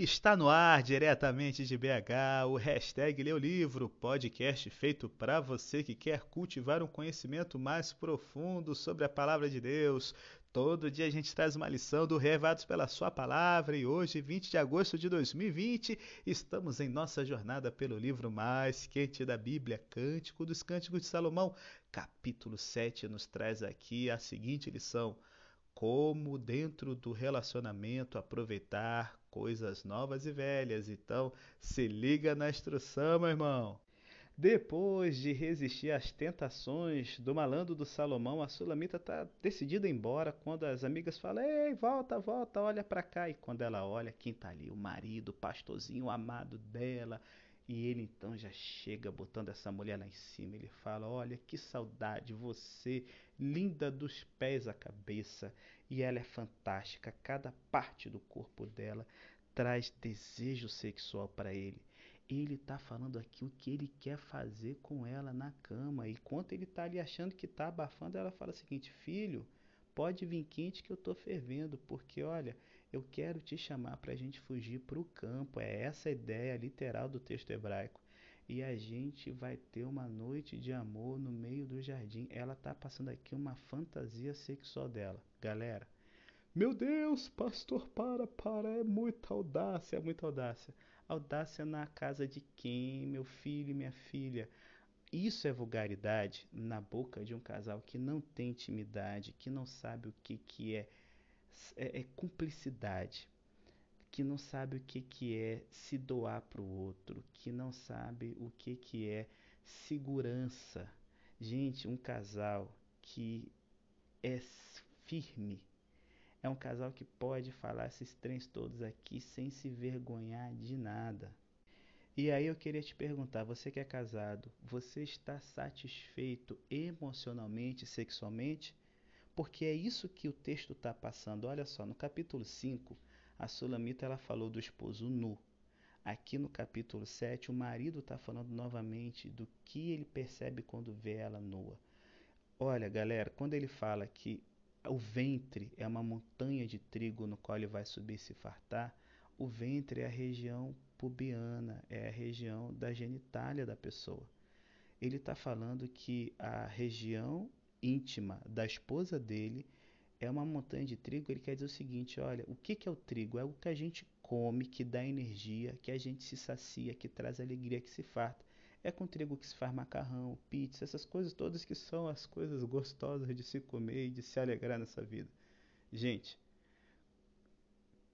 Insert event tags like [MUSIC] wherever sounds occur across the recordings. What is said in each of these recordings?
Está no ar, diretamente de BH, o hashtag Leu Livro, podcast feito para você que quer cultivar um conhecimento mais profundo sobre a palavra de Deus. Todo dia a gente traz uma lição do Revados pela Sua Palavra e hoje, 20 de agosto de 2020, estamos em nossa jornada pelo livro mais quente da Bíblia, Cântico dos Cânticos de Salomão, capítulo 7, nos traz aqui a seguinte lição como dentro do relacionamento aproveitar coisas novas e velhas. Então, se liga na instrução, meu irmão. Depois de resistir às tentações do malandro do Salomão, a Sulamita está decidida embora quando as amigas falam: Ei, volta, volta, olha para cá. E quando ela olha, quem está ali? O marido, o pastorzinho, amado dela. E ele então já chega botando essa mulher lá em cima. Ele fala: Olha que saudade, você, linda dos pés à cabeça. E ela é fantástica. Cada parte do corpo dela traz desejo sexual para ele. Ele está falando aqui o que ele quer fazer com ela na cama. E enquanto ele está ali achando que está abafando, ela fala o seguinte: Filho, pode vir quente que eu estou fervendo, porque olha eu quero te chamar para a gente fugir para o campo. É essa a ideia literal do texto hebraico. E a gente vai ter uma noite de amor no meio do jardim. Ela está passando aqui uma fantasia sexual dela. Galera, meu Deus, pastor, para, para, é muita audácia, é muita audácia. Audácia na casa de quem, meu filho e minha filha? Isso é vulgaridade na boca de um casal que não tem intimidade, que não sabe o que, que é é, é cumplicidade, que não sabe o que, que é se doar para o outro, que não sabe o que, que é segurança. Gente, um casal que é firme, é um casal que pode falar esses trens todos aqui sem se vergonhar de nada. E aí eu queria te perguntar, você que é casado, você está satisfeito emocionalmente, sexualmente? Porque é isso que o texto está passando. Olha só, no capítulo 5, a Sulamita ela falou do esposo nu. Aqui no capítulo 7, o marido está falando novamente do que ele percebe quando vê ela nua. Olha, galera, quando ele fala que o ventre é uma montanha de trigo no qual ele vai subir e se fartar, o ventre é a região pubiana, é a região da genitália da pessoa. Ele está falando que a região íntima da esposa dele é uma montanha de trigo, ele quer dizer o seguinte: olha, o que, que é o trigo? É o que a gente come, que dá energia, que a gente se sacia, que traz alegria, que se farta. É com trigo que se faz macarrão, pizza, essas coisas todas que são as coisas gostosas de se comer e de se alegrar nessa vida. Gente,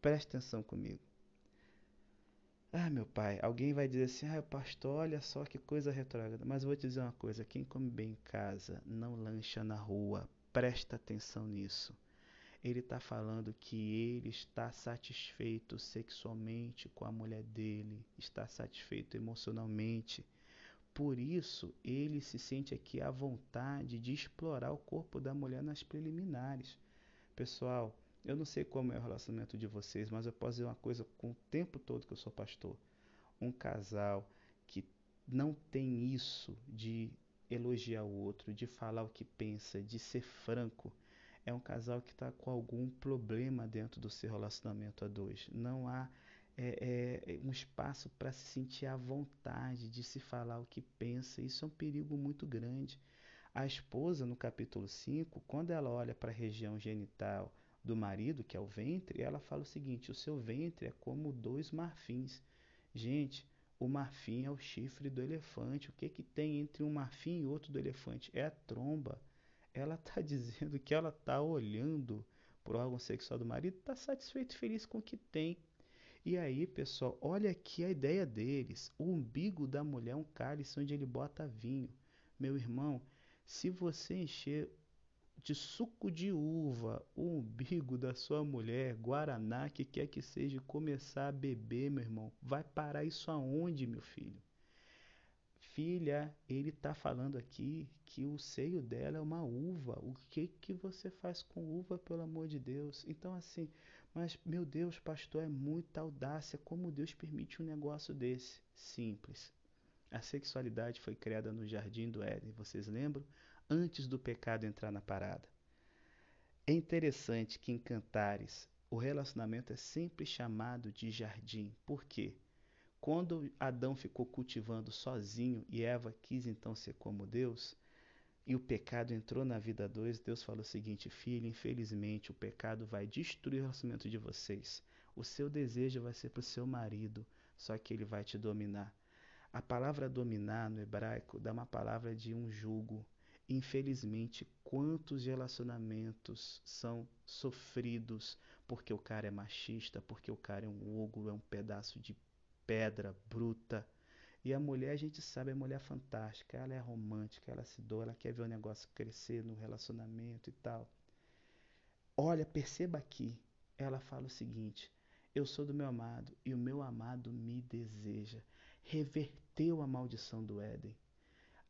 preste atenção comigo. Ah, meu pai, alguém vai dizer assim: ah, pastor, olha só que coisa retrógrada. Mas eu vou te dizer uma coisa: quem come bem em casa não lancha na rua. Presta atenção nisso. Ele está falando que ele está satisfeito sexualmente com a mulher dele, está satisfeito emocionalmente. Por isso, ele se sente aqui à vontade de explorar o corpo da mulher nas preliminares. Pessoal, eu não sei como é o relacionamento de vocês, mas eu posso dizer uma coisa com o tempo todo que eu sou pastor. Um casal que não tem isso de elogiar o outro, de falar o que pensa, de ser franco, é um casal que está com algum problema dentro do seu relacionamento a dois. Não há é, é, um espaço para se sentir à vontade de se falar o que pensa. Isso é um perigo muito grande. A esposa, no capítulo 5, quando ela olha para a região genital do marido, que é o ventre, ela fala o seguinte: o seu ventre é como dois marfins. Gente, o marfim é o chifre do elefante. O que, que tem entre um marfim e outro do elefante? É a tromba. Ela está [LAUGHS] dizendo que ela está olhando para o órgão sexual do marido, está satisfeito e feliz com o que tem. E aí, pessoal, olha aqui a ideia deles. O umbigo da mulher é um cálice onde ele bota vinho. Meu irmão, se você encher de suco de uva, o umbigo da sua mulher, guaraná, que quer que seja, começar a beber, meu irmão, vai parar isso aonde, meu filho? Filha, ele está falando aqui que o seio dela é uma uva. O que que você faz com uva, pelo amor de Deus? Então assim, mas meu Deus, pastor, é muita audácia. Como Deus permite um negócio desse? Simples. A sexualidade foi criada no jardim do Éden, vocês lembram? Antes do pecado entrar na parada. É interessante que em Cantares, o relacionamento é sempre chamado de jardim. Por quê? Quando Adão ficou cultivando sozinho e Eva quis então ser como Deus, e o pecado entrou na vida dois, Deus falou o seguinte: Filho, infelizmente o pecado vai destruir o relacionamento de vocês. O seu desejo vai ser para o seu marido, só que ele vai te dominar. A palavra dominar no hebraico dá uma palavra de um jugo. Infelizmente, quantos relacionamentos são sofridos porque o cara é machista, porque o cara é um ogro, é um pedaço de pedra bruta. E a mulher, a gente sabe, é mulher fantástica, ela é romântica, ela se doa, ela quer ver o negócio crescer no relacionamento e tal. Olha, perceba aqui, ela fala o seguinte: eu sou do meu amado e o meu amado me deseja. Reverteu a maldição do Éden.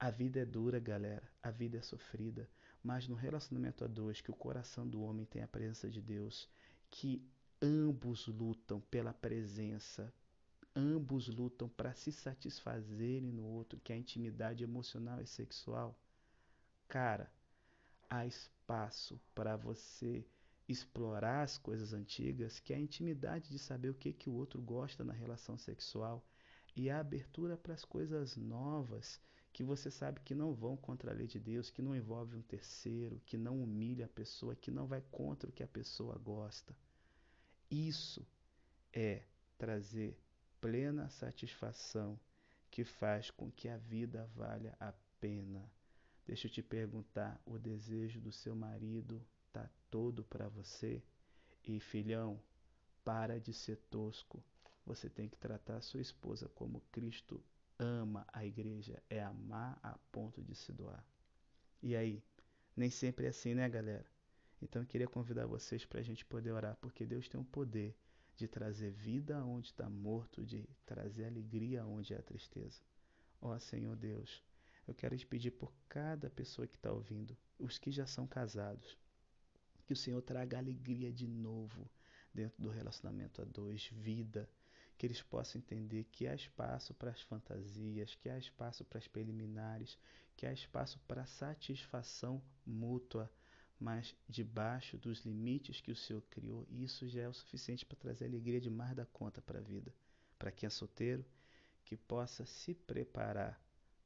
A vida é dura, galera. A vida é sofrida. Mas no relacionamento a dois, que o coração do homem tem a presença de Deus, que ambos lutam pela presença, ambos lutam para se satisfazerem no outro, que é a intimidade emocional e sexual. Cara, há espaço para você explorar as coisas antigas, que é a intimidade de saber o que, que o outro gosta na relação sexual, e a abertura para as coisas novas, que você sabe que não vão contra a lei de Deus, que não envolve um terceiro, que não humilha a pessoa, que não vai contra o que a pessoa gosta. Isso é trazer plena satisfação que faz com que a vida valha a pena. Deixa eu te perguntar: o desejo do seu marido tá todo para você. E filhão, para de ser tosco. Você tem que tratar a sua esposa como Cristo ama a igreja, é amar a ponto de se doar. E aí, nem sempre é assim, né, galera? Então eu queria convidar vocês para a gente poder orar, porque Deus tem o poder de trazer vida onde está morto, de trazer alegria onde há tristeza. Ó Senhor Deus, eu quero te pedir por cada pessoa que está ouvindo, os que já são casados, que o Senhor traga alegria de novo dentro do relacionamento a dois, vida, que eles possam entender que há espaço para as fantasias, que há espaço para as preliminares, que há espaço para a satisfação mútua, mas debaixo dos limites que o Senhor criou, isso já é o suficiente para trazer alegria demais da conta para a vida. Para quem é solteiro, que possa se preparar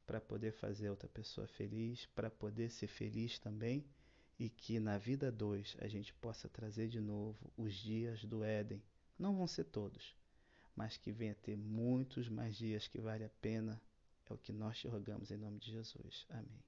para poder fazer outra pessoa feliz, para poder ser feliz também e que na vida 2 a gente possa trazer de novo os dias do Éden. Não vão ser todos, mas que venha ter muitos mais dias que vale a pena. É o que nós te rogamos em nome de Jesus. Amém.